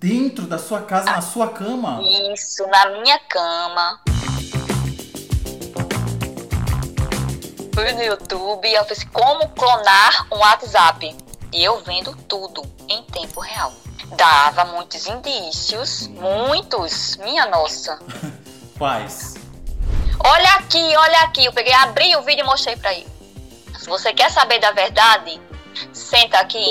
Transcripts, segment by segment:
Dentro da sua casa, na sua cama? Isso, na minha cama. Fui no YouTube e eu fiz como clonar um WhatsApp. E eu vendo tudo em tempo real. Dava muitos indícios, muitos, minha nossa. Quais? Olha aqui, olha aqui. Eu peguei, abri o vídeo e mostrei pra ele. Se você quer saber da verdade, senta aqui.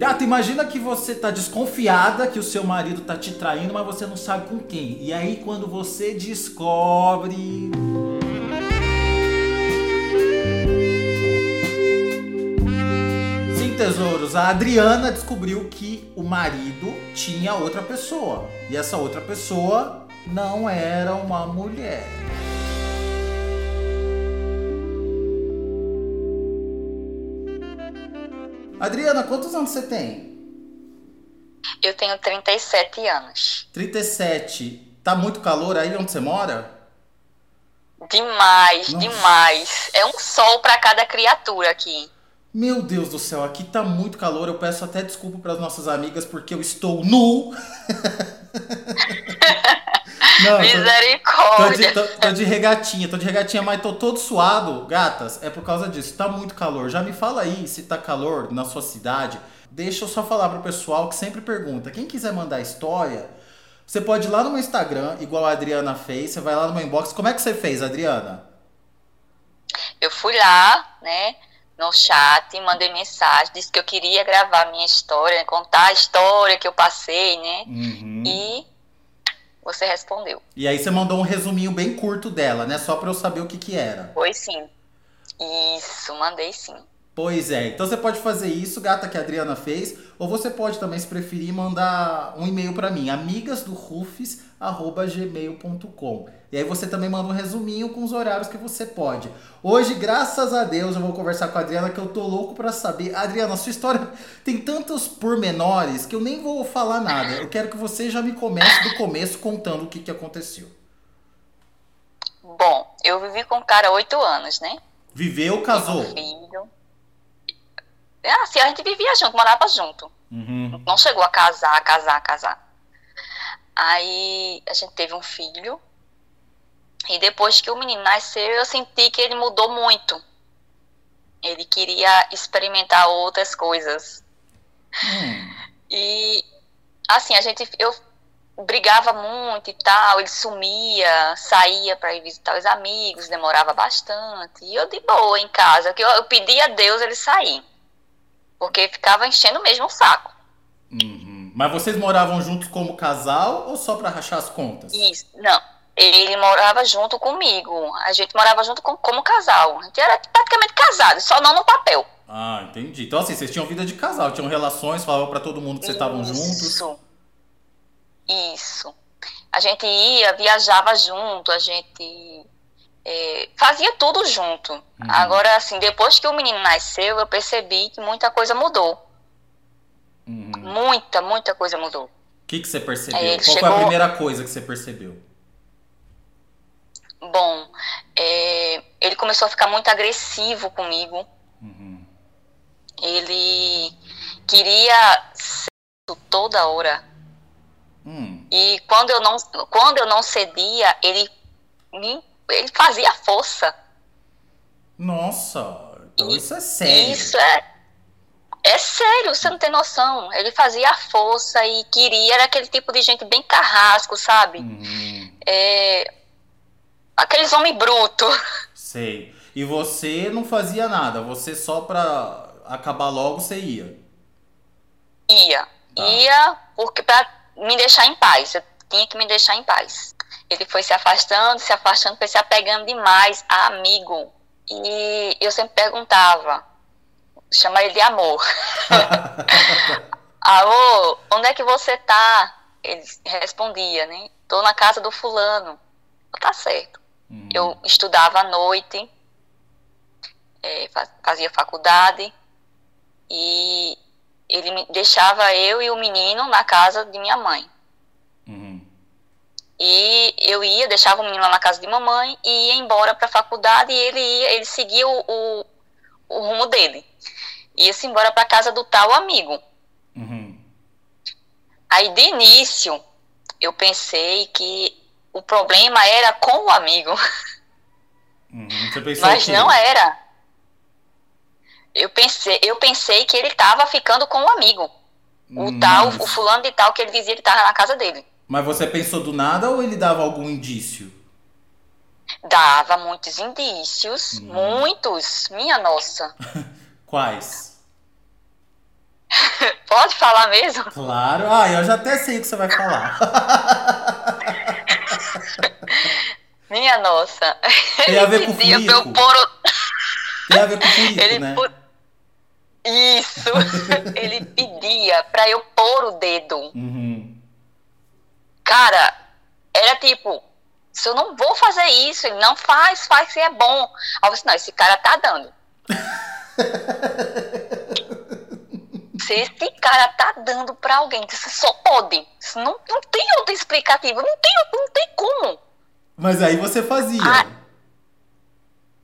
Gata, imagina que você tá desconfiada que o seu marido tá te traindo, mas você não sabe com quem. E aí quando você descobre. Sim, tesouros, a Adriana descobriu que o marido tinha outra pessoa. E essa outra pessoa não era uma mulher. Adriana, quantos anos você tem? Eu tenho 37 anos. 37. Tá muito calor aí onde você mora? Demais, Nossa. demais. É um sol para cada criatura aqui. Meu Deus do céu, aqui tá muito calor. Eu peço até desculpa para as nossas amigas porque eu estou nu. Não, Misericórdia. Tô, de, tô, tô, de, regatinha, tô de regatinha, mas tô todo suado. Gatas, é por causa disso. Tá muito calor. Já me fala aí se tá calor na sua cidade. Deixa eu só falar pro pessoal que sempre pergunta. Quem quiser mandar história, você pode ir lá no meu Instagram, igual a Adriana fez. Você vai lá no meu inbox. Como é que você fez, Adriana? Eu fui lá, né? no chat, mandei mensagem, disse que eu queria gravar minha história, contar a história que eu passei, né? Uhum. E você respondeu. E aí você mandou um resuminho bem curto dela, né? Só para eu saber o que que era. Pois sim. Isso, mandei sim. Pois é, então você pode fazer isso, gata, que a Adriana fez, ou você pode também, se preferir, mandar um e-mail para mim, amigasdorufis@gmail.com. E aí você também manda um resuminho com os horários que você pode. Hoje, graças a Deus, eu vou conversar com a Adriana que eu tô louco para saber. Adriana, sua história tem tantos pormenores que eu nem vou falar nada. Eu quero que você já me comece do começo contando o que, que aconteceu. Bom, eu vivi com o cara oito anos, né? Viveu, casou? Um filho. É assim, a gente vivia junto, morava junto. Uhum. Não chegou a casar, casar, casar. Aí a gente teve um filho depois que o menino nasceu, eu senti que ele mudou muito. Ele queria experimentar outras coisas. Hum. E assim, a gente eu brigava muito e tal, ele sumia, saía para ir visitar os amigos, demorava bastante. E eu de boa em casa, que eu, eu pedia a Deus ele sair. Porque ficava enchendo mesmo o saco. Uhum. Mas vocês moravam juntos como casal ou só para rachar as contas? Isso, não ele morava junto comigo. A gente morava junto com, como casal. A gente era praticamente casado, só não no papel. Ah, entendi. Então, assim, vocês tinham vida de casal, tinham relações, falavam para todo mundo que vocês estavam juntos. Isso. Isso. A gente ia, viajava junto, a gente é, fazia tudo junto. Uhum. Agora, assim, depois que o menino nasceu, eu percebi que muita coisa mudou. Uhum. Muita, muita coisa mudou. O que, que você percebeu? Qual chegou... foi a primeira coisa que você percebeu? Bom, é, ele começou a ficar muito agressivo comigo. Uhum. Ele queria sexo toda hora. Hum. E quando eu não, quando eu não cedia, ele me, ele fazia força. Nossa, então isso é sério. Isso é é sério, você não tem noção. Ele fazia força e queria, era aquele tipo de gente bem carrasco, sabe? Uhum. É, aqueles homens brutos. Sei. E você não fazia nada, você só pra acabar logo você ia? Ia. Tá. Ia porque pra me deixar em paz. Eu tinha que me deixar em paz. Ele foi se afastando, se afastando, foi se apegando demais a amigo. E eu sempre perguntava, chama ele de amor. Alô, onde é que você tá? Ele respondia, né? Tô na casa do fulano. Tá certo. Uhum. Eu estudava à noite, é, fazia faculdade e ele me deixava eu e o menino na casa de minha mãe. Uhum. E eu ia, deixava o menino lá na casa de mamãe e ia embora para a faculdade e ele ia, ele seguia o, o, o rumo dele. Ia-se embora para casa do tal amigo. Uhum. Aí, de início, eu pensei que o problema era com o amigo. Uhum. Mas não era. Eu pensei, eu pensei que ele estava ficando com o amigo. O Mas... tal, o fulano de tal que ele dizia que estava na casa dele. Mas você pensou do nada ou ele dava algum indício? Dava muitos indícios, hum. muitos, minha nossa. Quais? Pode falar mesmo? Claro. Ah, eu já até sei o que você vai falar. minha nossa. Tem a ver com furico. Pôr... Tem a ver com furico, ele né? Isso. ele pedia pra eu pôr o dedo. Uhum. Cara, era tipo, se eu não vou fazer isso, ele não faz, faz que é bom. Aí eu disse, não, esse cara tá dando. se esse cara tá dando pra alguém, você só pode. Não, não tem outra explicativa, não tem, não tem como. Mas aí você fazia. Ah,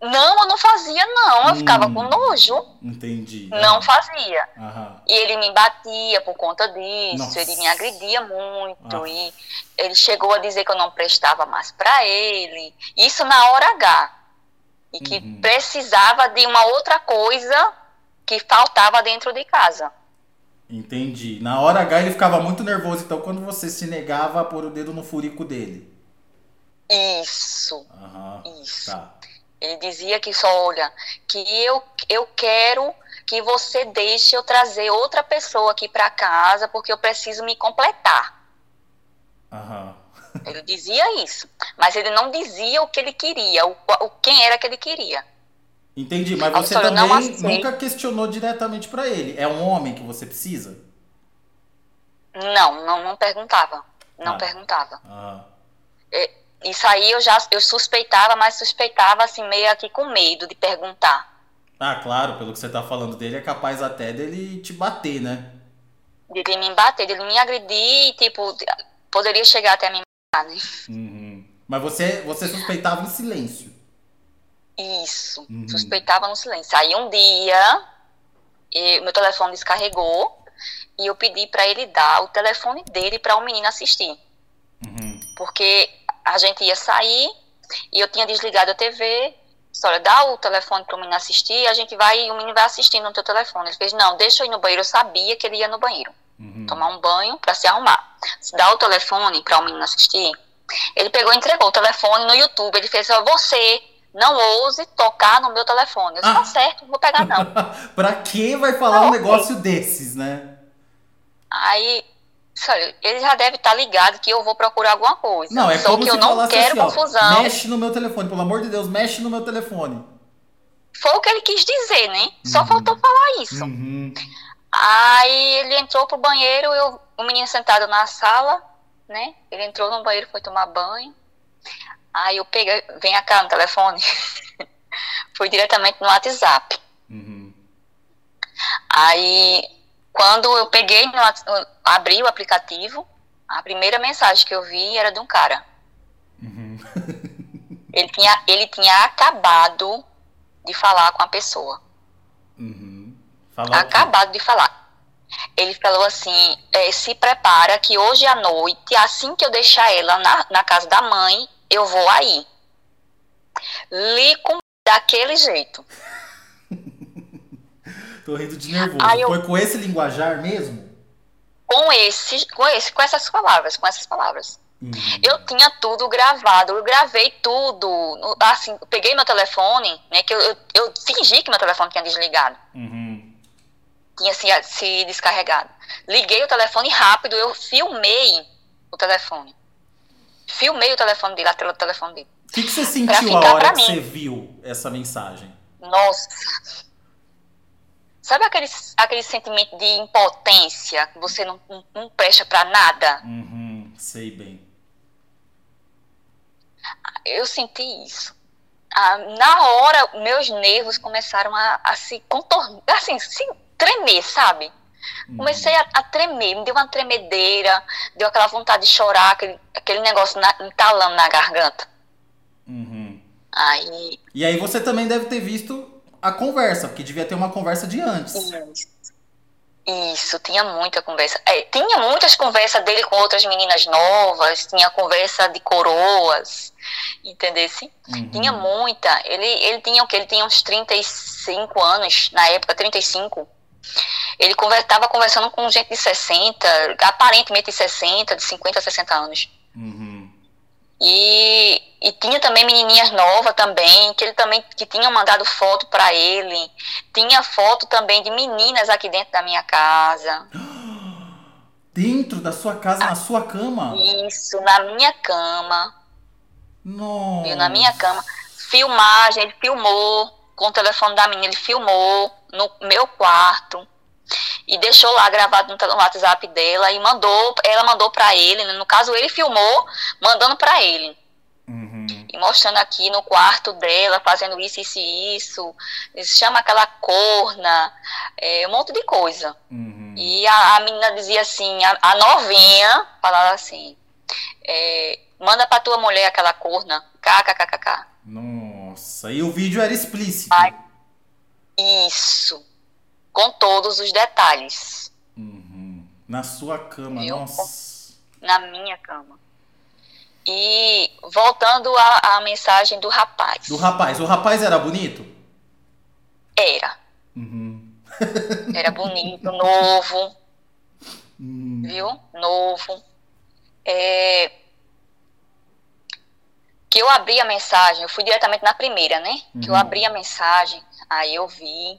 não, eu não fazia, não. Eu hum, ficava com nojo. Entendi. Não fazia. Aham. E ele me batia por conta disso, Nossa. ele me agredia muito. Ah. E ele chegou a dizer que eu não prestava mais para ele. Isso na hora H. E que uhum. precisava de uma outra coisa que faltava dentro de casa. Entendi. Na hora H ele ficava muito nervoso, então quando você se negava a pôr o dedo no furico dele. Isso. Aham. Isso. Tá. Ele dizia que só, olha, que eu, eu quero que você deixe eu trazer outra pessoa aqui para casa porque eu preciso me completar. Uhum. ele dizia isso, mas ele não dizia o que ele queria, o, o quem era que ele queria. Entendi, mas você também nunca questionou diretamente para ele. É um homem que você precisa? Não, não, não perguntava. Não ah. perguntava. Ah. É, isso aí eu já eu suspeitava, mas suspeitava assim meio aqui com medo de perguntar. Ah, claro, pelo que você tá falando dele, é capaz até dele te bater, né? De ele me bater, dele me agredir, tipo, poderia chegar até me matar, né? Uhum. Mas você, você suspeitava em silêncio. Isso, uhum. suspeitava no silêncio. Aí um dia, meu telefone descarregou e eu pedi para ele dar o telefone dele para o um menino assistir. Uhum. Porque a gente ia sair e eu tinha desligado a TV. Olha, dá o telefone para o menino assistir, a gente vai, o menino vai assistindo no teu telefone. Ele fez, não, deixa eu ir no banheiro. Eu sabia que ele ia no banheiro. Uhum. Tomar um banho para se arrumar. Se dá o telefone para o menino assistir. Ele pegou e entregou o telefone no YouTube. Ele fez, ó, você não ouse tocar no meu telefone. Eu disse, ah. tá certo, não vou pegar não. pra quem vai falar não, um negócio desses, né? Aí ele já deve estar tá ligado que eu vou procurar alguma coisa. Não, é Só como que eu não quero assim, confusão. Ó, mexe no meu telefone, pelo amor de Deus, mexe no meu telefone. Foi o que ele quis dizer, né? Só uhum. faltou falar isso. Uhum. Aí ele entrou pro banheiro, eu, o menino sentado na sala, né? Ele entrou no banheiro, foi tomar banho. Aí eu peguei, vem cá no telefone. Fui diretamente no WhatsApp. Uhum. Aí quando eu peguei, no, abri o aplicativo, a primeira mensagem que eu vi era de um cara. Uhum. ele, tinha, ele tinha acabado de falar com a pessoa. Uhum. acabado de falar. Ele falou assim: é, se prepara que hoje à noite, assim que eu deixar ela na, na casa da mãe, eu vou aí. Li com daquele jeito. Tô rindo de nervoso. Eu... Foi com esse linguajar mesmo? Com esse, com esse, com essas palavras, com essas palavras. Uhum. Eu tinha tudo gravado, eu gravei tudo. Assim, peguei meu telefone, né? Que eu, eu, eu, fingi que meu telefone tinha desligado. Uhum. Tinha se, se descarregado. Liguei o telefone rápido, eu filmei o telefone. Filmei o telefone dele, a tela do telefone dele. O que, que você sentiu a hora que mim. você viu essa mensagem? Nossa, Sabe aquele, aquele sentimento de impotência, que você não, não, não presta para nada? Uhum, sei bem. Eu senti isso. Ah, na hora, meus nervos começaram a, a se contornar, assim, se tremer, sabe? Uhum. Comecei a, a, tremer, me deu uma tremedeira, deu aquela vontade de chorar, aquele, aquele negócio na, entalando na garganta. Uhum. Aí. E aí você também deve ter visto a conversa, porque devia ter uma conversa de antes. Isso. Isso, tinha muita conversa. É, tinha muitas conversas dele com outras meninas novas, tinha conversa de coroas, entendeu? Uhum. Tinha muita. Ele, ele tinha o que? Ele tinha uns 35 anos, na época, 35. Ele estava conversando com gente de 60, aparentemente de 60, de 50 a 60 anos. Uhum. E, e tinha também menininhas novas também, que ele também que tinham mandado foto para ele. Tinha foto também de meninas aqui dentro da minha casa. Dentro da sua casa, na sua cama? Isso, na minha cama. Nossa. Na minha cama. Filmagem, ele filmou com o telefone da menina, ele filmou no meu quarto e deixou lá gravado no WhatsApp dela e mandou, ela mandou para ele, né? no caso ele filmou, mandando para ele. Uhum. E mostrando aqui no quarto dela, fazendo isso, isso e isso. Chama aquela corna, é, um monte de coisa. Uhum. E a, a, menina dizia assim, a, a novinha falava assim, é, manda pra tua mulher aquela corna, kkkk. Nossa, e o vídeo era explícito. Ai, isso com todos os detalhes. Uhum. Na sua cama, Eu, nossa. Na minha cama. E voltando à, à mensagem do rapaz. Do rapaz. O rapaz era bonito? Era. Uhum. era bonito, novo. Uhum. Viu? Novo. É... Que eu abri a mensagem, eu fui diretamente na primeira, né? Que eu uhum. abri a mensagem, aí eu vi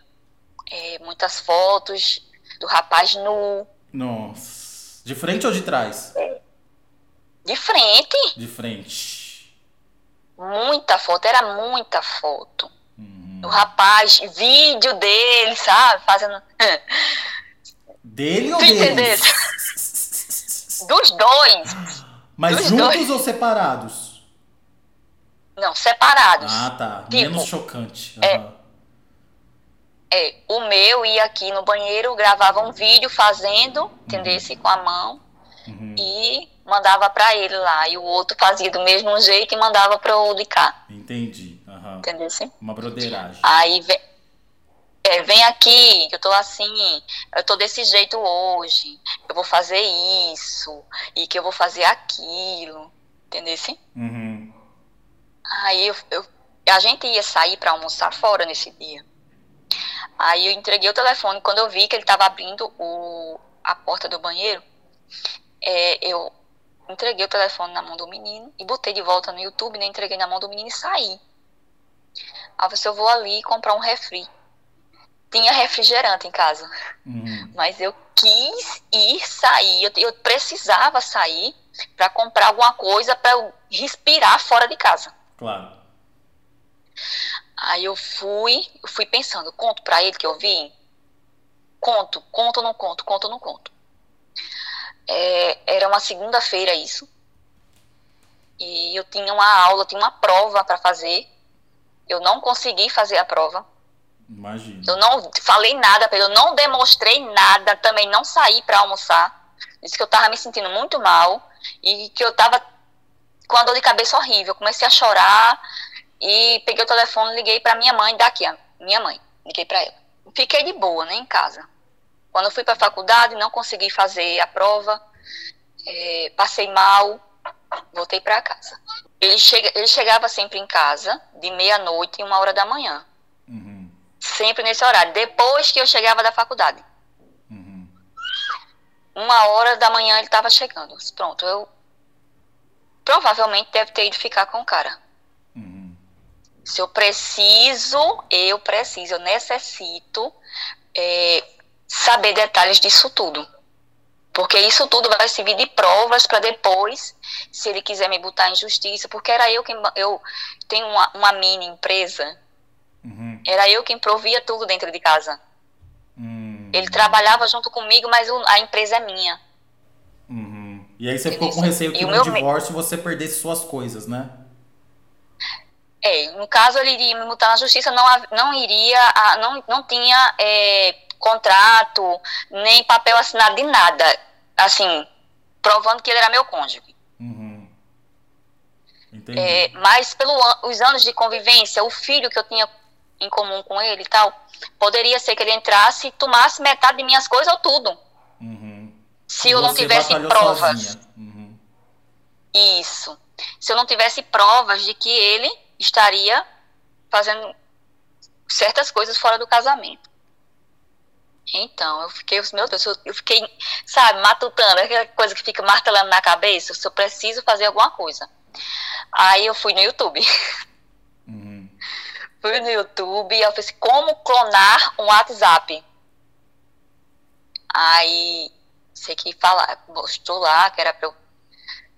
é, muitas fotos do rapaz nu. Nossa. De frente ou de trás? De frente. De frente. Muita foto, era muita foto. Uhum. O rapaz, vídeo dele, sabe? Fazendo. Dele ou deles? Dos dois. Mas Dos juntos dois. ou separados? Não, separados. Ah, tá. Tipo, Menos chocante. Uhum. É, é, o meu ia aqui no banheiro, gravava um vídeo fazendo, uhum. entendesse, com a mão, uhum. e mandava para ele lá. E o outro fazia do mesmo jeito e mandava para o de cá. Entendi. Uhum. Entendesse? Uma broderagem. Aí vem, é, vem aqui, que eu tô assim, eu tô desse jeito hoje, eu vou fazer isso, e que eu vou fazer aquilo, entendesse? Uhum. Aí eu, eu, a gente ia sair para almoçar fora nesse dia. Aí eu entreguei o telefone. Quando eu vi que ele estava abrindo o, a porta do banheiro, é, eu entreguei o telefone na mão do menino e botei de volta no YouTube, né? Entreguei na mão do menino e saí. Aí você, eu vou ali comprar um refri. Tinha refrigerante em casa. Uhum. Mas eu quis ir sair. Eu, eu precisava sair para comprar alguma coisa para eu respirar fora de casa. Claro. Aí eu fui, eu fui pensando, conto para ele que eu vi? Conto, conto ou não conto, conto ou não conto. É, era uma segunda-feira isso. E eu tinha uma aula, tinha uma prova para fazer. Eu não consegui fazer a prova. Imagina. Eu não falei nada para ele, eu não demonstrei nada, também não saí para almoçar. Disse que eu tava me sentindo muito mal e que eu tava com a dor de cabeça horrível. Comecei a chorar, e peguei o telefone, liguei para minha mãe daqui, a minha mãe, liguei para ela. Fiquei de boa, né, em casa. Quando eu fui para a faculdade, não consegui fazer a prova, é, passei mal, voltei para casa. Ele, chega, ele chegava sempre em casa, de meia-noite e uma hora da manhã. Uhum. Sempre nesse horário, depois que eu chegava da faculdade. Uhum. Uma hora da manhã ele estava chegando. Pronto, eu provavelmente deve ter ido ficar com o cara. Se eu preciso, eu preciso, eu necessito é, saber detalhes disso tudo. Porque isso tudo vai servir de provas para depois, se ele quiser me botar em justiça, porque era eu quem. Eu tenho uma, uma mini empresa. Uhum. Era eu quem provia tudo dentro de casa. Uhum. Ele trabalhava junto comigo, mas a empresa é minha. E aí você ficou com receio que no divórcio você perdesse suas coisas, né? É, no caso ele iria me multar na justiça, não, não iria, não, não tinha é, contrato, nem papel assinado de nada, assim, provando que ele era meu cônjuge. Uhum. É, mas pelos anos de convivência, o filho que eu tinha em comum com ele e tal, poderia ser que ele entrasse e tomasse metade de minhas coisas ou tudo. Se eu Você não tivesse provas. Uhum. Isso. Se eu não tivesse provas de que ele estaria fazendo certas coisas fora do casamento. Então, eu fiquei, meu Deus, eu fiquei, sabe, matutando, aquela coisa que fica martelando na cabeça, se eu preciso fazer alguma coisa. Aí eu fui no YouTube. Uhum. Fui no YouTube e eu fiz como clonar um WhatsApp. Aí, sei que falar, mostrou lá que era pra eu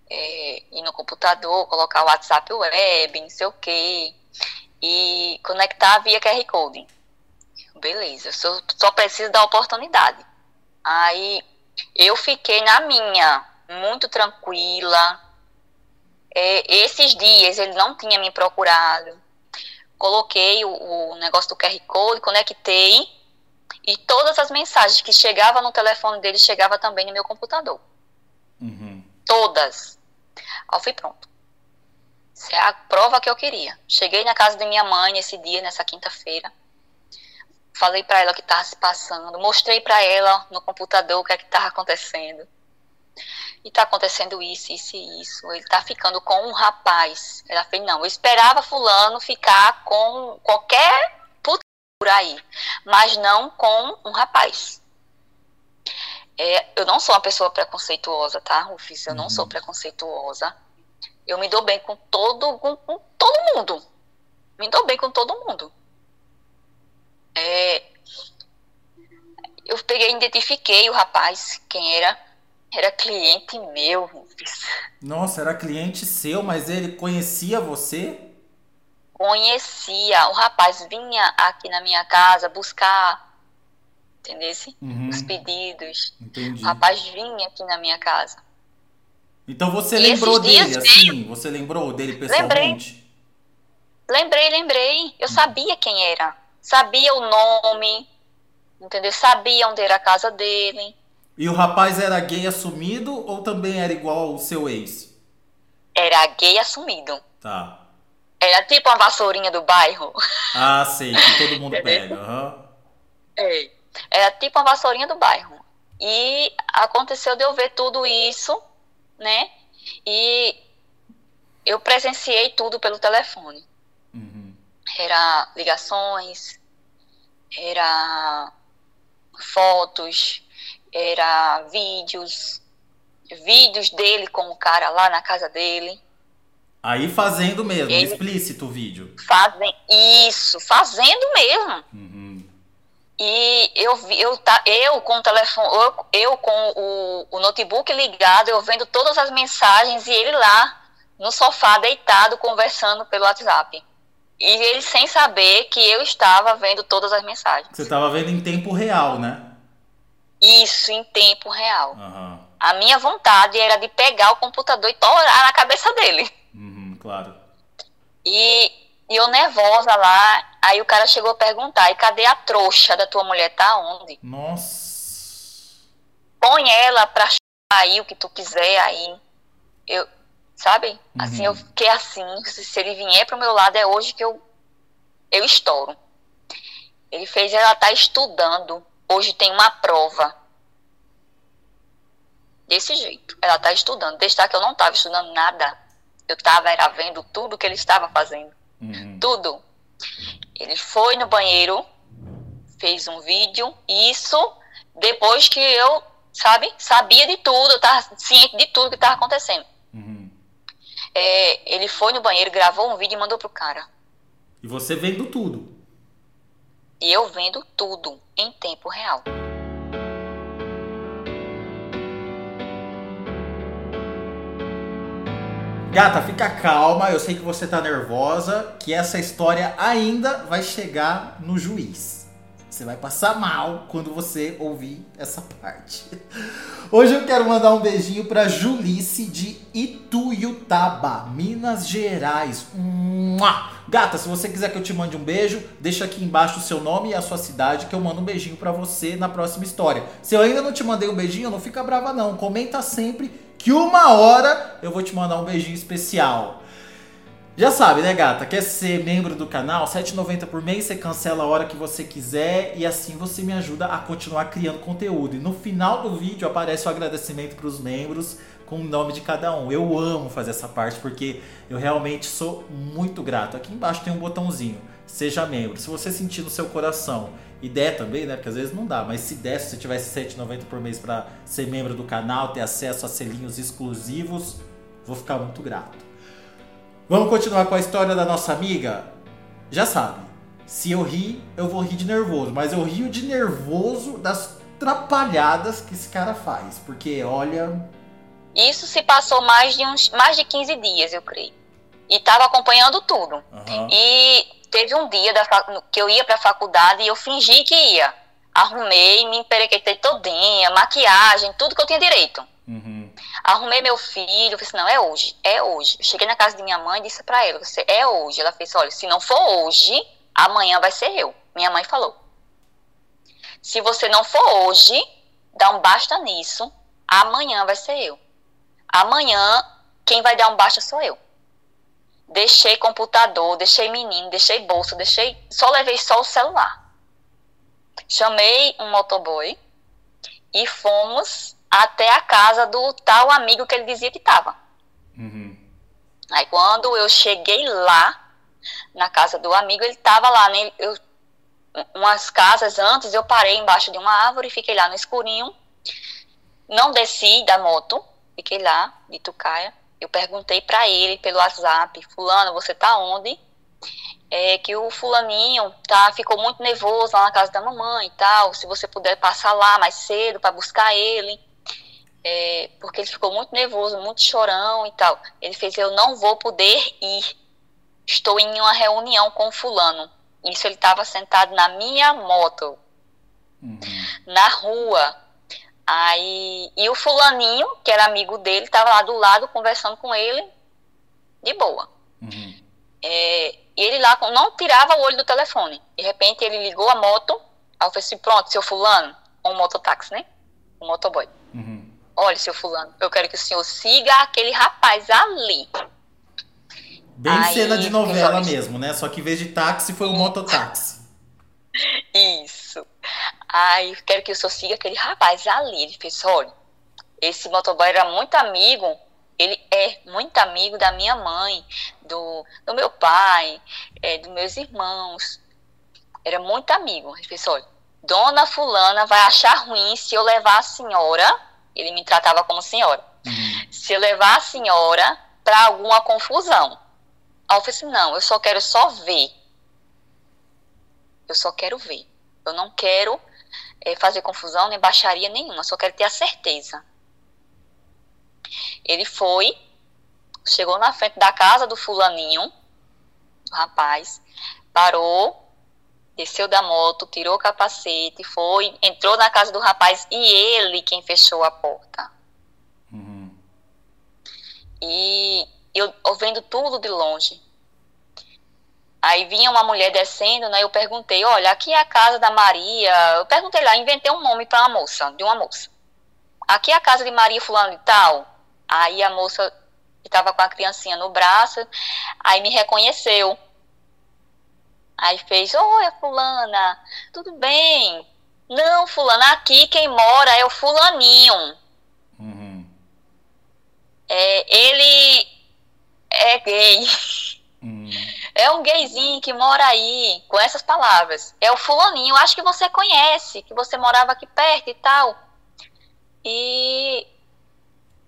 é, ir no computador, colocar o WhatsApp web, não sei o quê, e conectar via QR Code. Beleza, eu só, só preciso da oportunidade. Aí eu fiquei na minha, muito tranquila. É, esses dias ele não tinha me procurado. Coloquei o, o negócio do QR Code, conectei e todas as mensagens que chegavam no telefone dele chegavam também no meu computador. Uhum. Todas. Aí eu fui pronto. Isso é a prova que eu queria. Cheguei na casa da minha mãe nesse dia, nessa quinta-feira. Falei para ela o que estava se passando. Mostrei para ela no computador o que é estava acontecendo. E está acontecendo isso, isso e isso. Ele está ficando com um rapaz. Ela fez, não, eu esperava fulano ficar com qualquer por aí, mas não com um rapaz. É, eu não sou uma pessoa preconceituosa, tá, Rufus? Eu não uhum. sou preconceituosa. Eu me dou bem com todo, com, com todo mundo. Me dou bem com todo mundo. É, eu peguei, identifiquei o rapaz, quem era. Era cliente meu, Rufus. Nossa, era cliente seu, mas ele conhecia você? Conhecia. O rapaz vinha aqui na minha casa buscar entendesse? Uhum. Os pedidos. Entendi. O rapaz vinha aqui na minha casa. Então você e lembrou dele, assim? Você lembrou dele pessoalmente? Lembrei, lembrei. lembrei. Eu hum. sabia quem era. Sabia o nome, entendeu? Sabia onde era a casa dele. E o rapaz era gay assumido ou também era igual ao seu ex? Era gay assumido. Tá. Era tipo uma vassourinha do bairro. Ah, sei, que todo mundo pega. Uhum. É. Era tipo uma vassourinha do bairro. E aconteceu de eu ver tudo isso, né? E eu presenciei tudo pelo telefone. Uhum. Era ligações, era fotos, era vídeos, vídeos dele com o cara lá na casa dele. Aí fazendo mesmo, Ele, explícito o vídeo. Fazem isso, fazendo mesmo. Uhum. E eu vi, eu, tá, eu com o telefone, eu, eu com o, o notebook ligado, eu vendo todas as mensagens e ele lá no sofá deitado conversando pelo WhatsApp. E ele sem saber que eu estava vendo todas as mensagens. Você estava vendo em tempo real, né? Isso, em tempo real. Uhum. A minha vontade era de pegar o computador e torar na cabeça dele. Uhum, claro. E e eu nervosa lá, aí o cara chegou a perguntar, e cadê a trouxa da tua mulher? Tá onde? Nossa. Põe ela pra aí o que tu quiser aí. Eu, sabe? Uhum. Assim, eu fiquei assim, se ele vier pro meu lado é hoje que eu, eu estouro. Ele fez ela tá estudando. Hoje tem uma prova. Desse jeito. Ela tá estudando. Deixar que eu não tava estudando nada. Eu tava era vendo tudo que ele estava fazendo. Uhum. Tudo. Ele foi no banheiro, fez um vídeo, isso depois que eu, sabe, sabia de tudo, eu tava ciente de tudo que estava acontecendo. Uhum. É, ele foi no banheiro, gravou um vídeo e mandou pro cara. E você vendo tudo? E eu vendo tudo em tempo real. Gata, fica calma, eu sei que você tá nervosa, que essa história ainda vai chegar no juiz. Você vai passar mal quando você ouvir essa parte. Hoje eu quero mandar um beijinho para Julice de Ituiutaba, Minas Gerais. Gata, se você quiser que eu te mande um beijo, deixa aqui embaixo o seu nome e a sua cidade que eu mando um beijinho para você na próxima história. Se eu ainda não te mandei um beijinho, não fica brava não. Comenta sempre que uma hora eu vou te mandar um beijinho especial. Já sabe, né, gata? Quer ser membro do canal? R$ 7,90 por mês, você cancela a hora que você quiser e assim você me ajuda a continuar criando conteúdo. E no final do vídeo aparece o agradecimento para os membros com o nome de cada um. Eu amo fazer essa parte porque eu realmente sou muito grato. Aqui embaixo tem um botãozinho, seja membro. Se você sentir no seu coração e der também, né? Porque às vezes não dá, mas se der, se você tivesse R$ 7,90 por mês para ser membro do canal, ter acesso a selinhos exclusivos, vou ficar muito grato. Vamos continuar com a história da nossa amiga? Já sabe, se eu rir, eu vou rir de nervoso, mas eu rio de nervoso das trapalhadas que esse cara faz, porque olha. Isso se passou mais de uns mais de 15 dias, eu creio. E tava acompanhando tudo. Uhum. E teve um dia da, que eu ia pra faculdade e eu fingi que ia. Arrumei, me emperequetei todinha, maquiagem, tudo que eu tinha direito. Uhum. Arrumei meu filho, falei assim, não, é hoje, é hoje. Eu cheguei na casa de minha mãe e disse para ela, você é hoje. Ela fez, olha, se não for hoje, amanhã vai ser eu. Minha mãe falou. Se você não for hoje, dá um basta nisso, amanhã vai ser eu. Amanhã, quem vai dar um basta sou eu. Deixei computador, deixei menino, deixei bolsa, deixei. Só levei só o celular. Chamei um motoboy e fomos até a casa do tal amigo que ele dizia que estava. Uhum. Aí quando eu cheguei lá, na casa do amigo, ele estava lá, né? Eu, umas casas antes, eu parei embaixo de uma árvore, e fiquei lá no escurinho, não desci da moto, fiquei lá, de Tucaia. Eu perguntei para ele pelo WhatsApp, fulano, você tá onde? É que o fulaninho tá, ficou muito nervoso lá na casa da mamãe e tal, se você puder passar lá mais cedo para buscar ele é, porque ele ficou muito nervoso, muito chorão e tal. Ele fez: Eu não vou poder ir. Estou em uma reunião com fulano. Isso ele estava sentado na minha moto, uhum. na rua. Aí, e o fulaninho, que era amigo dele, estava lá do lado conversando com ele, de boa. Uhum. É, e ele lá não tirava o olho do telefone. De repente ele ligou a moto, aí eu falei assim, pronto, seu fulano, um mototáxi, né? Um motoboy. Uhum olha, seu fulano, eu quero que o senhor siga aquele rapaz ali. Bem Aí, cena de novela mesmo, né? Só que em vez de táxi foi um mototáxi. Isso. Aí quero que o senhor siga aquele rapaz ali. Ele fez, olha, esse motoboy era muito amigo, ele é muito amigo da minha mãe, do, do meu pai, é, dos meus irmãos. Era muito amigo. Ele fez, olha, dona fulana vai achar ruim se eu levar a senhora ele me tratava como senhora. Uhum. Se levar a senhora para alguma confusão. Aí eu falei assim, não, eu só quero só ver. Eu só quero ver. Eu não quero é, fazer confusão nem baixaria nenhuma, só quero ter a certeza. Ele foi, chegou na frente da casa do fulaninho, do rapaz, parou, desceu da moto, tirou o capacete, foi, entrou na casa do rapaz e ele quem fechou a porta. Uhum. E eu, eu vendo tudo de longe. Aí vinha uma mulher descendo, né? Eu perguntei, olha, aqui é a casa da Maria. Eu perguntei lá, inventei um nome para uma moça, de uma moça. Aqui é a casa de Maria fulano e tal. Aí a moça estava com a criancinha no braço, aí me reconheceu. Aí fez, oi, fulana, tudo bem? Não, fulana, aqui quem mora é o fulaninho. Uhum. É, ele é gay. Uhum. É um gayzinho que mora aí, com essas palavras. É o fulaninho, acho que você conhece, que você morava aqui perto e tal. E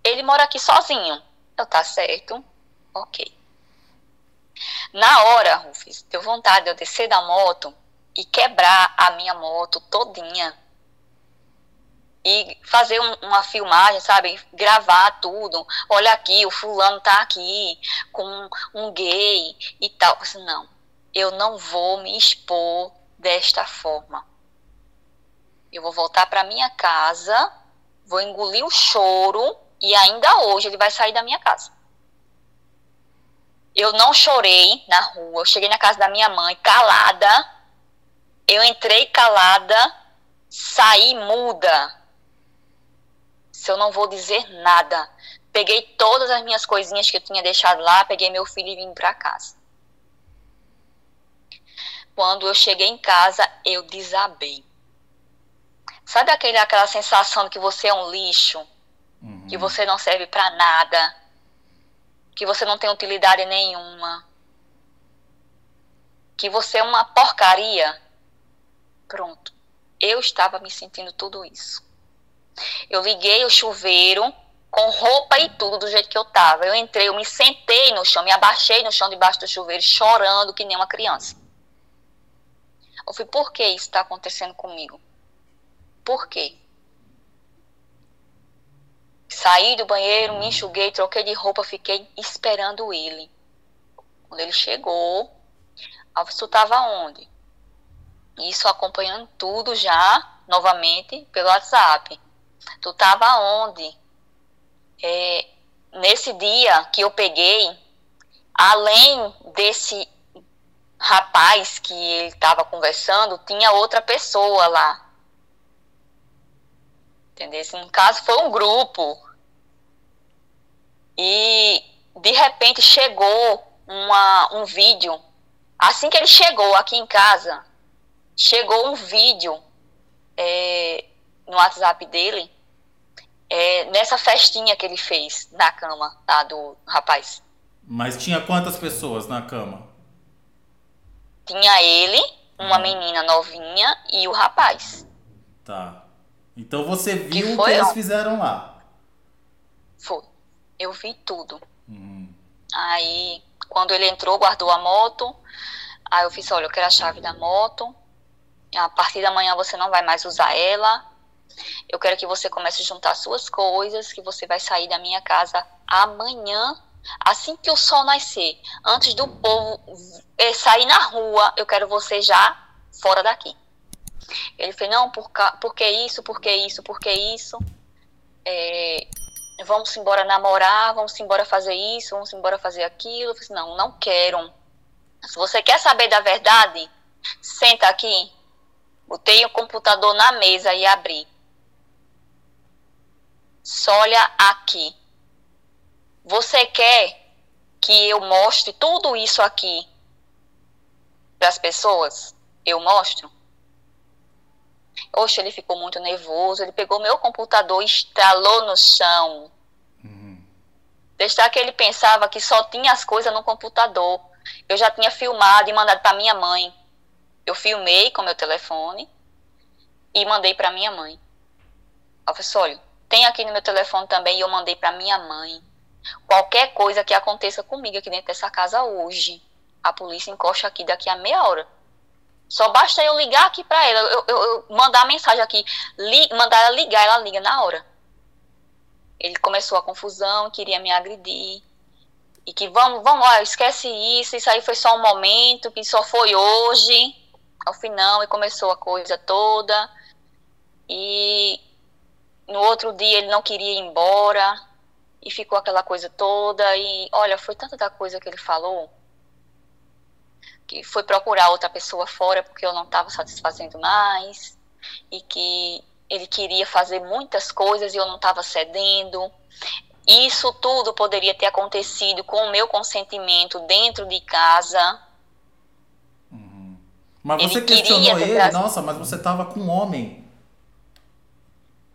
ele mora aqui sozinho. Eu, tá certo, ok. Na hora, Rufus, deu vontade de eu descer da moto e quebrar a minha moto todinha. E fazer um, uma filmagem, sabe? Gravar tudo. Olha aqui, o fulano tá aqui com um gay e tal. Eu disse, não, eu não vou me expor desta forma. Eu vou voltar para minha casa, vou engolir o choro e ainda hoje ele vai sair da minha casa. Eu não chorei na rua. Eu cheguei na casa da minha mãe calada. Eu entrei calada, saí muda. Se eu não vou dizer nada, Peguei todas as minhas coisinhas que eu tinha deixado lá, peguei meu filho e vim para casa. Quando eu cheguei em casa, eu desabei. Sabe aquele, aquela sensação de que você é um lixo? Uhum. Que você não serve para nada? Que você não tem utilidade nenhuma? Que você é uma porcaria? Pronto. Eu estava me sentindo tudo isso. Eu liguei o chuveiro com roupa e tudo do jeito que eu tava. Eu entrei, eu me sentei no chão, me abaixei no chão debaixo do chuveiro, chorando que nem uma criança. Eu falei, por que isso está acontecendo comigo? Por quê? Saí do banheiro, me enxuguei, troquei de roupa, fiquei esperando ele. Quando ele chegou, tu estava onde? Isso acompanhando tudo já, novamente, pelo WhatsApp. Tu estava onde? é, nesse dia que eu peguei, além desse rapaz que ele estava conversando, tinha outra pessoa lá. Entendeu? No caso, foi um grupo. E de repente chegou uma, um vídeo. Assim que ele chegou aqui em casa, chegou um vídeo é, no WhatsApp dele é, nessa festinha que ele fez na cama tá, do rapaz. Mas tinha quantas pessoas na cama? Tinha ele, uma hum. menina novinha e o rapaz. Tá. Então você viu o que eles fizeram lá? Foi. Eu vi tudo. Hum. Aí, quando ele entrou, guardou a moto. Aí eu fiz, olha, eu quero a chave da moto. A partir da manhã você não vai mais usar ela. Eu quero que você comece a juntar suas coisas, que você vai sair da minha casa amanhã, assim que o sol nascer, antes do povo eh, sair na rua, eu quero você já fora daqui. Ele fez, não, por, por que isso, por que isso, por que isso? É, vamos embora namorar, vamos embora fazer isso, vamos embora fazer aquilo. Eu falei, não, não quero. Se você quer saber da verdade, senta aqui. Botei o computador na mesa e abri. Só olha aqui. Você quer que eu mostre tudo isso aqui para as pessoas? Eu mostro. Oxe, ele ficou muito nervoso. Ele pegou meu computador e estralou no chão. Uhum. Deixar que ele pensava que só tinha as coisas no computador. Eu já tinha filmado e mandado para minha mãe. Eu filmei com meu telefone e mandei para minha mãe. Falei, olha, tem aqui no meu telefone também e eu mandei para minha mãe. Qualquer coisa que aconteça comigo aqui dentro dessa casa hoje, a polícia encosta aqui daqui a meia hora. Só basta eu ligar aqui para ela, eu, eu, eu, mandar a mensagem aqui, li, mandar ela ligar, ela liga na hora. Ele começou a confusão, queria me agredir. E que vamos, vamos, ó, esquece isso, isso aí foi só um momento, que só foi hoje. Ao final, e começou a coisa toda. E no outro dia ele não queria ir embora e ficou aquela coisa toda e olha, foi tanta da coisa que ele falou que foi procurar outra pessoa fora porque eu não estava satisfazendo mais e que ele queria fazer muitas coisas e eu não estava cedendo. Isso tudo poderia ter acontecido com o meu consentimento dentro de casa. Uhum. Mas você ele questionou ele? Nossa, mas você estava com um homem.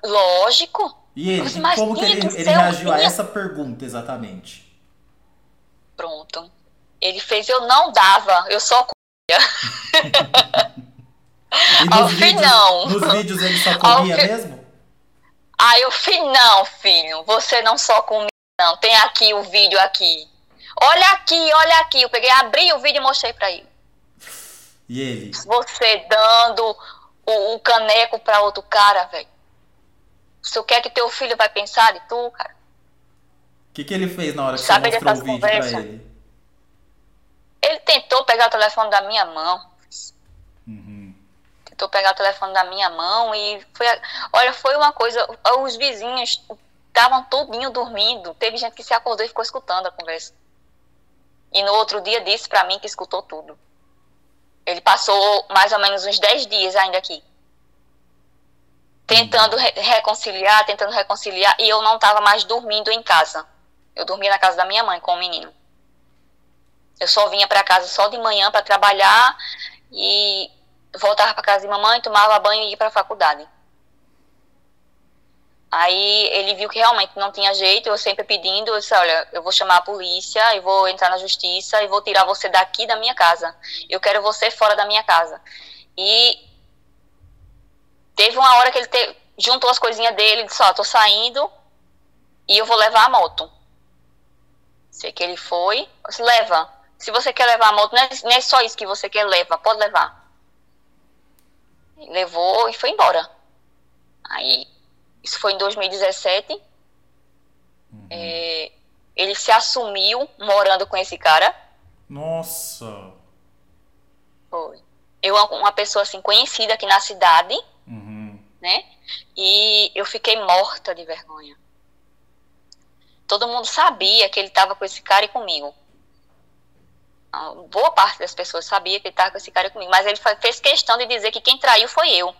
Lógico. E ele, como que ele, ele reagiu a essa pergunta exatamente? Pronto. Ele fez eu não dava, eu só comia. Ao fim não. Nos vídeos ele só comia fi... mesmo? Aí eu fui, não, filho, você não só comia, não. Tem aqui o vídeo aqui. Olha aqui, olha aqui. Eu peguei, abri o vídeo e mostrei pra ele. E ele? Você dando o, o caneco pra outro cara, velho. Se o que é que teu filho vai pensar de tu, cara? O que, que ele fez na hora que Sabe você mostrou o vídeo conversa? pra ele? Ele tentou pegar o telefone da minha mão. Uhum. Tentou pegar o telefone da minha mão e foi. Olha, foi uma coisa. Os vizinhos estavam todinho dormindo. Teve gente que se acordou e ficou escutando a conversa. E no outro dia disse para mim que escutou tudo. Ele passou mais ou menos uns 10 dias ainda aqui. Tentando re reconciliar, tentando reconciliar, e eu não estava mais dormindo em casa. Eu dormia na casa da minha mãe com o menino. Eu só vinha para casa só de manhã para trabalhar e voltava para casa de mamãe, tomava banho e ia para a faculdade. Aí ele viu que realmente não tinha jeito, eu sempre pedindo, eu disse, olha, eu vou chamar a polícia, eu vou entrar na justiça e vou tirar você daqui da minha casa. Eu quero você fora da minha casa. E teve uma hora que ele te, juntou as coisinhas dele, disse, ó, tô saindo e eu vou levar a moto. Sei que ele foi, disse, leva. Se você quer levar a moto, não é, não é só isso que você quer, leva, pode levar. Levou e foi embora. Aí isso foi em 2017. Uhum. É, ele se assumiu morando com esse cara. Nossa! Foi. Eu, uma pessoa assim, conhecida aqui na cidade, uhum. né? E eu fiquei morta de vergonha. Todo mundo sabia que ele estava com esse cara e comigo. Boa parte das pessoas sabia que ele estava com esse cara e comigo. Mas ele fez questão de dizer que quem traiu foi eu.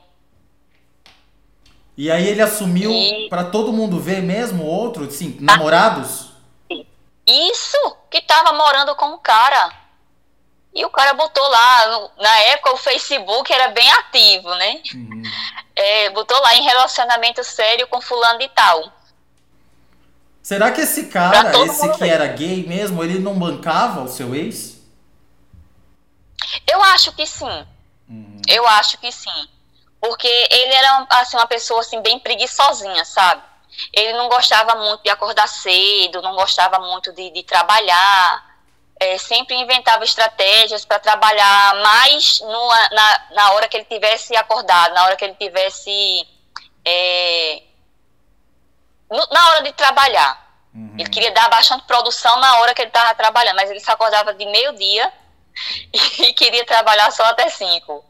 E aí ele assumiu e... para todo mundo ver mesmo outro, sim, namorados? Isso, que tava morando com um cara. E o cara botou lá, na época o Facebook era bem ativo, né? Uhum. É, botou lá em relacionamento sério com fulano de tal. Será que esse cara, esse que ver. era gay mesmo, ele não bancava o seu ex? Eu acho que sim. Uhum. Eu acho que sim. Porque ele era assim, uma pessoa assim, bem preguiçosinha, sabe? Ele não gostava muito de acordar cedo, não gostava muito de, de trabalhar, é, sempre inventava estratégias para trabalhar mais no, na, na hora que ele tivesse acordado, na hora que ele tivesse. É, no, na hora de trabalhar. Uhum. Ele queria dar bastante produção na hora que ele estava trabalhando, mas ele se acordava de meio-dia e queria trabalhar só até cinco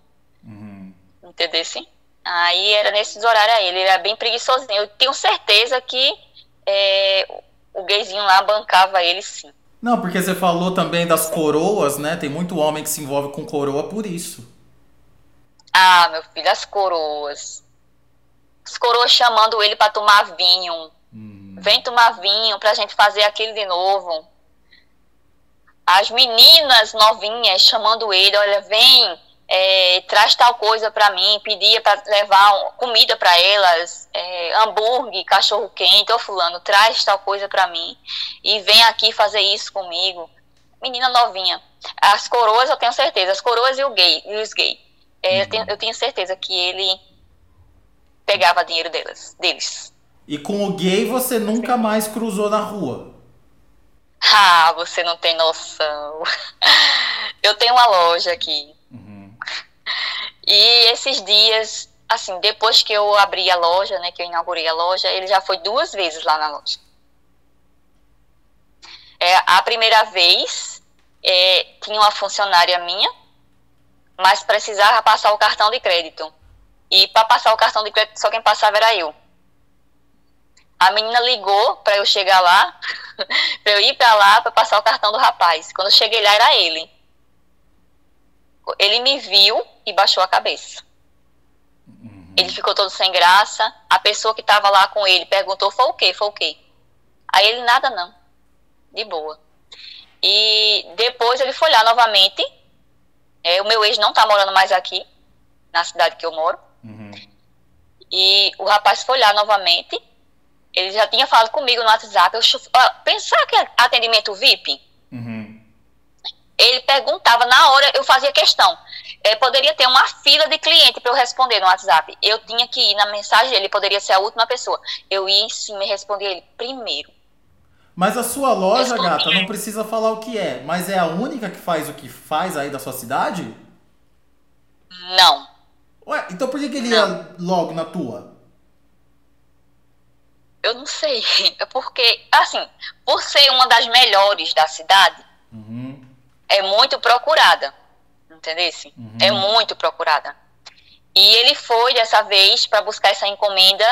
entendeu? Sim? Aí era nesses horários aí, ele era bem preguiçosinho. Eu tenho certeza que é, o gayzinho lá bancava ele sim. Não, porque você falou também das coroas, né? Tem muito homem que se envolve com coroa por isso. Ah, meu filho, as coroas. As coroas chamando ele para tomar vinho. Hum. Vem tomar vinho pra gente fazer aquilo de novo. As meninas novinhas chamando ele, olha, vem, é, traz tal coisa para mim, pedia para levar comida para elas, é, hambúrguer, cachorro quente, ou fulano, traz tal coisa para mim e vem aqui fazer isso comigo. Menina novinha. As coroas eu tenho certeza, as coroas e o gay, e os gay. É, uhum. eu, tenho, eu tenho certeza que ele pegava dinheiro delas, deles. E com o gay você nunca mais cruzou na rua? Ah, você não tem noção. Eu tenho uma loja aqui e esses dias, assim, depois que eu abri a loja, né, que eu inaugurei a loja, ele já foi duas vezes lá na loja. É, a primeira vez é, tinha uma funcionária minha, mas precisava passar o cartão de crédito. E para passar o cartão de crédito, só quem passava era eu. A menina ligou para eu chegar lá, para eu ir para lá para passar o cartão do rapaz. Quando eu cheguei lá, era ele. Ele me viu e baixou a cabeça. Uhum. Ele ficou todo sem graça. A pessoa que estava lá com ele perguntou: foi o quê? Foi o quê? Aí ele: nada não. De boa. E depois ele foi lá novamente. É, o meu ex não está morando mais aqui, na cidade que eu moro. Uhum. E o rapaz foi lá novamente. Ele já tinha falado comigo no WhatsApp. Eu, pensar que é atendimento VIP? Uhum. Ele perguntava na hora, eu fazia questão é, poderia ter uma fila de cliente para eu responder no WhatsApp. Eu tinha que ir na mensagem dele, poderia ser a última pessoa. Eu ia em cima e respondia ele primeiro. Mas a sua loja, Respondi. gata, não precisa falar o que é, mas é a única que faz o que faz aí da sua cidade? Não. Ué, então por que, que ele não. ia logo na tua? Eu não sei. É porque, assim, por ser uma das melhores da cidade, uhum. é muito procurada entendeu? Uhum. É muito procurada. E ele foi dessa vez para buscar essa encomenda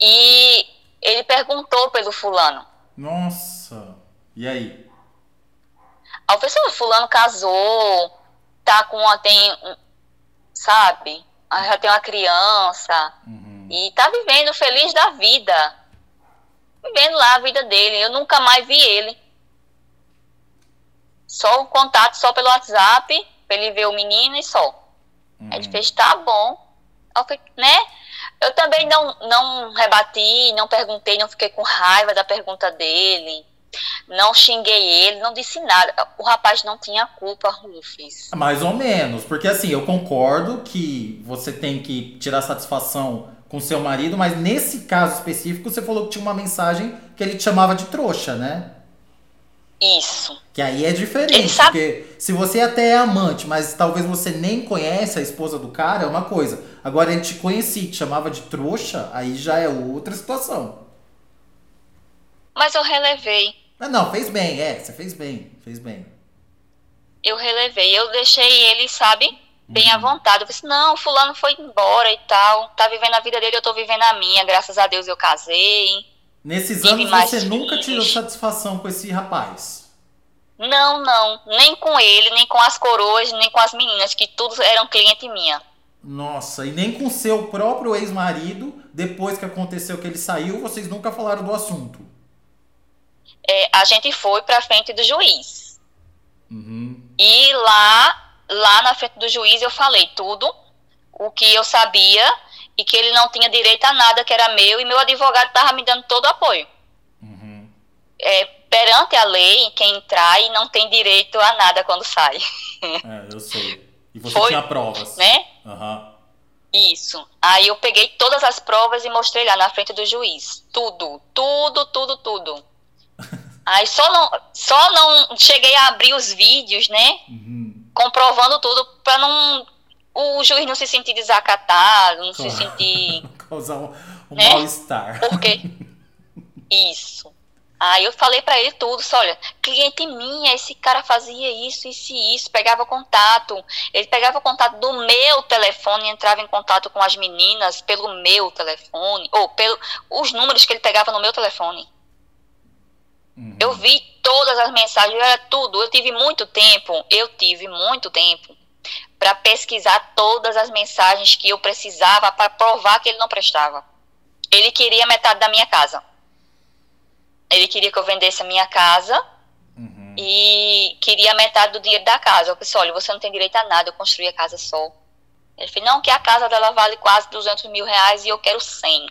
e ele perguntou pelo fulano. Nossa. E aí? A pessoa fulano casou, tá com uma tem, sabe? Já tem uma criança. Uhum. E tá vivendo feliz da vida. Vivendo lá a vida dele. Eu nunca mais vi ele. Só o contato só pelo WhatsApp, pra ele ver o menino e só. Uhum. Aí ele uhum. fez, tá bom. Né? Eu também não, não rebati, não perguntei, não fiquei com raiva da pergunta dele. Não xinguei ele, não disse nada. O rapaz não tinha culpa, Rufus. Mais ou menos, porque assim, eu concordo que você tem que tirar satisfação com seu marido, mas nesse caso específico você falou que tinha uma mensagem que ele te chamava de trouxa, né? Isso. Que aí é diferente, sabe... porque se você até é amante, mas talvez você nem conhece a esposa do cara, é uma coisa. Agora ele te conhecia te chamava de trouxa, aí já é outra situação. Mas eu relevei. Ah, não, fez bem, é, você fez bem, fez bem. Eu relevei, eu deixei ele, sabe, bem uhum. à vontade. Eu disse, não, fulano foi embora e tal, tá vivendo a vida dele, eu tô vivendo a minha, graças a Deus eu casei. Nesses anos você nunca tirou satisfação com esse rapaz? Não, não, nem com ele, nem com as coroas, nem com as meninas, que todos eram cliente minha. Nossa, e nem com seu próprio ex-marido, depois que aconteceu que ele saiu, vocês nunca falaram do assunto? é, a gente foi para frente do juiz. Uhum. E lá, lá na frente do juiz eu falei tudo o que eu sabia e que ele não tinha direito a nada que era meu e meu advogado estava me dando todo o apoio. Uhum. É, perante a lei, quem entrar e não tem direito a nada quando sai. É, eu sei. E você Foi, tinha provas. Né? Uhum. Isso. Aí eu peguei todas as provas e mostrei lá na frente do juiz. Tudo, tudo, tudo, tudo. Aí só não, só não cheguei a abrir os vídeos, né? Uhum. Comprovando tudo para não o juiz não se sentir desacatado, não se sentir causar um, um né? mal-estar. Porque isso. Aí eu falei para ele tudo, só olha, cliente minha, esse cara fazia isso, isso e isso, pegava contato. Ele pegava contato do meu telefone e entrava em contato com as meninas pelo meu telefone, ou pelo os números que ele pegava no meu telefone. Uhum. Eu vi todas as mensagens, era tudo. Eu tive muito tempo, eu tive muito tempo para pesquisar todas as mensagens que eu precisava para provar que ele não prestava. Ele queria metade da minha casa. Ele queria que eu vendesse a minha casa uhum. e queria metade do dinheiro da casa. Eu disse, olha, você não tem direito a nada, eu construí a casa só. Ele falou, não, que a casa dela vale quase 200 mil reais e eu quero 100.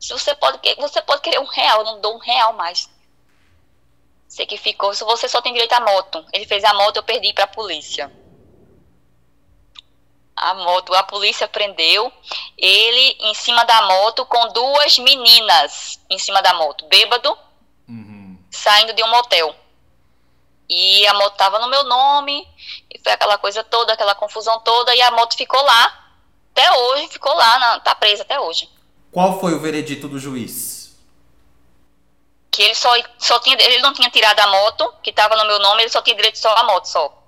Se você pode, você pode querer um real, eu não dou um real mais. Você que ficou, se você só tem direito à moto. Ele fez a moto, eu perdi para a polícia. A moto, a polícia prendeu ele em cima da moto com duas meninas em cima da moto, bêbado, uhum. saindo de um motel. E a moto tava no meu nome, e foi aquela coisa toda, aquela confusão toda, e a moto ficou lá. Até hoje, ficou lá, na, tá presa até hoje. Qual foi o veredito do juiz? que ele só, só tinha, ele não tinha tirado a moto, que estava no meu nome, ele só tinha direito só a moto só.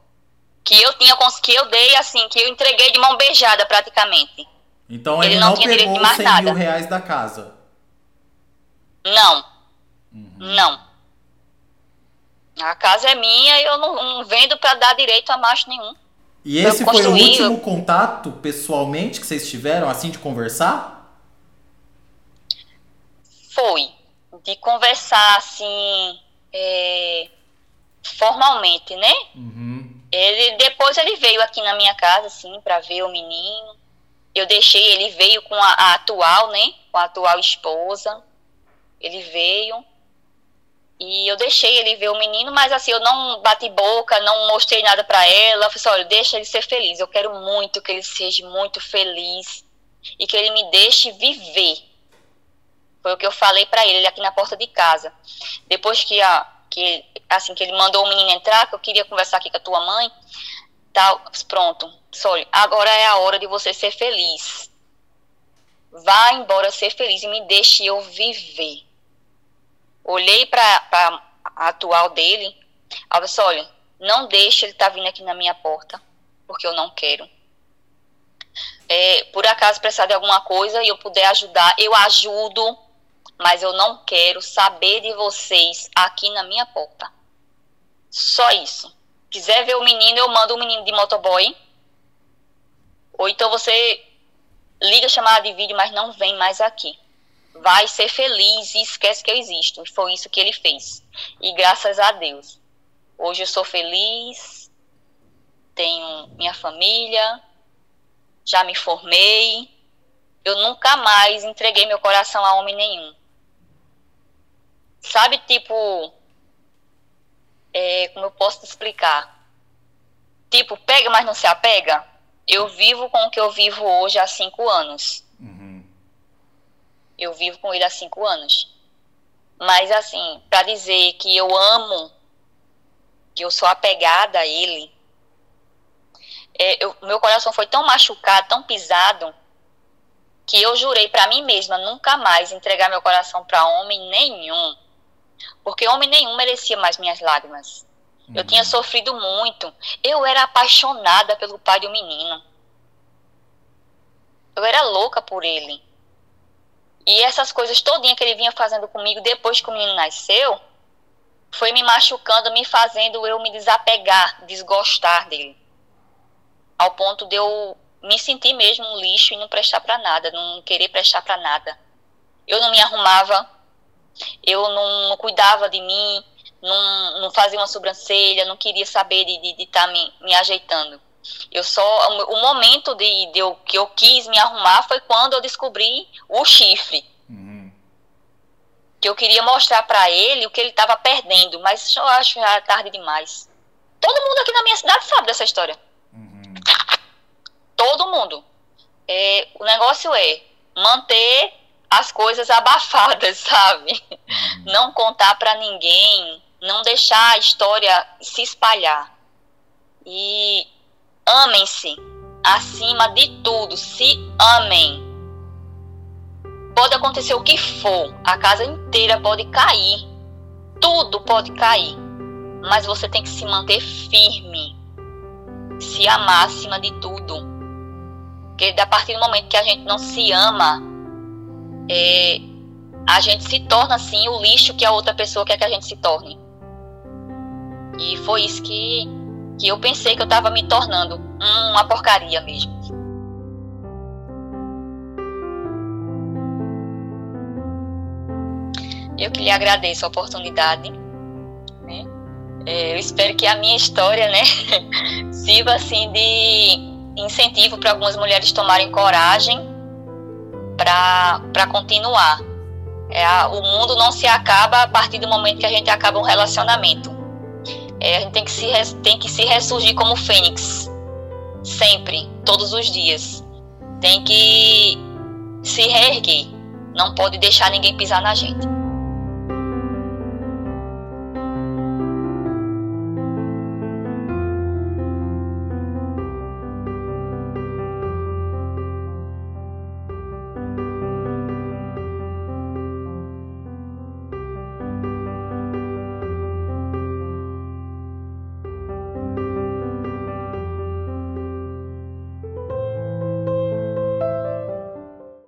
Que eu tinha, que eu dei assim, que eu entreguei de mão beijada praticamente. Então ele, ele não, não tinha direito de 100 nada. mil reais da casa? Não. Uhum. Não. A casa é minha e eu não, não vendo para dar direito a macho nenhum. E esse foi o último eu... contato pessoalmente que vocês tiveram, assim, de conversar? Foi de conversar assim é, formalmente, né? Uhum. Ele depois ele veio aqui na minha casa assim para ver o menino. Eu deixei ele veio com a, a, atual, né? Com a atual esposa. Ele veio e eu deixei ele ver o menino, mas assim eu não bati boca, não mostrei nada para ela. Eu falei assim, olha, deixa ele ser feliz. Eu quero muito que ele seja muito feliz e que ele me deixe viver foi o que eu falei para ele, ele aqui na porta de casa. Depois que, a, que, assim, que ele mandou o menino entrar, que eu queria conversar aqui com a tua mãe, tal, pronto. Sorry, agora é a hora de você ser feliz. Vá embora ser feliz e me deixe eu viver. Olhei para a atual dele, aí disse, olha, não deixe ele estar tá vindo aqui na minha porta, porque eu não quero. É, por acaso precisar de alguma coisa e eu puder ajudar, eu ajudo mas eu não quero saber de vocês aqui na minha porta. Só isso. Quiser ver o menino, eu mando o menino de motoboy. Ou então você liga chamada de vídeo, mas não vem mais aqui. Vai ser feliz e esquece que eu existo. E foi isso que ele fez. E graças a Deus. Hoje eu sou feliz, tenho minha família, já me formei. Eu nunca mais entreguei meu coração a homem nenhum. Sabe, tipo. É, como eu posso te explicar? Tipo, pega, mas não se apega? Eu vivo com o que eu vivo hoje há cinco anos. Uhum. Eu vivo com ele há cinco anos. Mas, assim, para dizer que eu amo, que eu sou apegada a ele, é, eu, meu coração foi tão machucado, tão pisado, que eu jurei para mim mesma nunca mais entregar meu coração para homem nenhum. Porque homem nenhum merecia mais minhas lágrimas. Eu uhum. tinha sofrido muito. Eu era apaixonada pelo pai do menino. Eu era louca por ele. E essas coisas todinha que ele vinha fazendo comigo depois que o menino nasceu, foi me machucando, me fazendo eu me desapegar, desgostar dele. Ao ponto de eu me sentir mesmo um lixo e não prestar para nada, não querer prestar para nada. Eu não me arrumava, eu não, não cuidava de mim, não, não fazia uma sobrancelha, não queria saber de estar de, de tá me, me ajeitando. Eu só o momento de, de eu, que eu quis me arrumar foi quando eu descobri o chifre. Uhum. Que eu queria mostrar para ele o que ele estava perdendo, mas eu acho já tarde demais. Todo mundo aqui na minha cidade sabe dessa história. Uhum. Todo mundo. É, o negócio é manter as coisas abafadas, sabe? Uhum. Não contar para ninguém, não deixar a história se espalhar. E amem-se acima de tudo, se amem. Pode acontecer o que for, a casa inteira pode cair, tudo pode cair, mas você tem que se manter firme, se amar acima de tudo. Porque a partir do momento que a gente não se ama, é, a gente se torna assim o lixo que a outra pessoa quer que a gente se torne. E foi isso que, que eu pensei que eu estava me tornando uma porcaria mesmo. Eu que lhe agradeço a oportunidade. Né? É, eu espero que a minha história né, sirva assim de incentivo para algumas mulheres tomarem coragem para continuar. É, o mundo não se acaba a partir do momento que a gente acaba um relacionamento. É, a gente tem que, se, tem que se ressurgir como fênix. Sempre, todos os dias. Tem que se reerguer. Não pode deixar ninguém pisar na gente.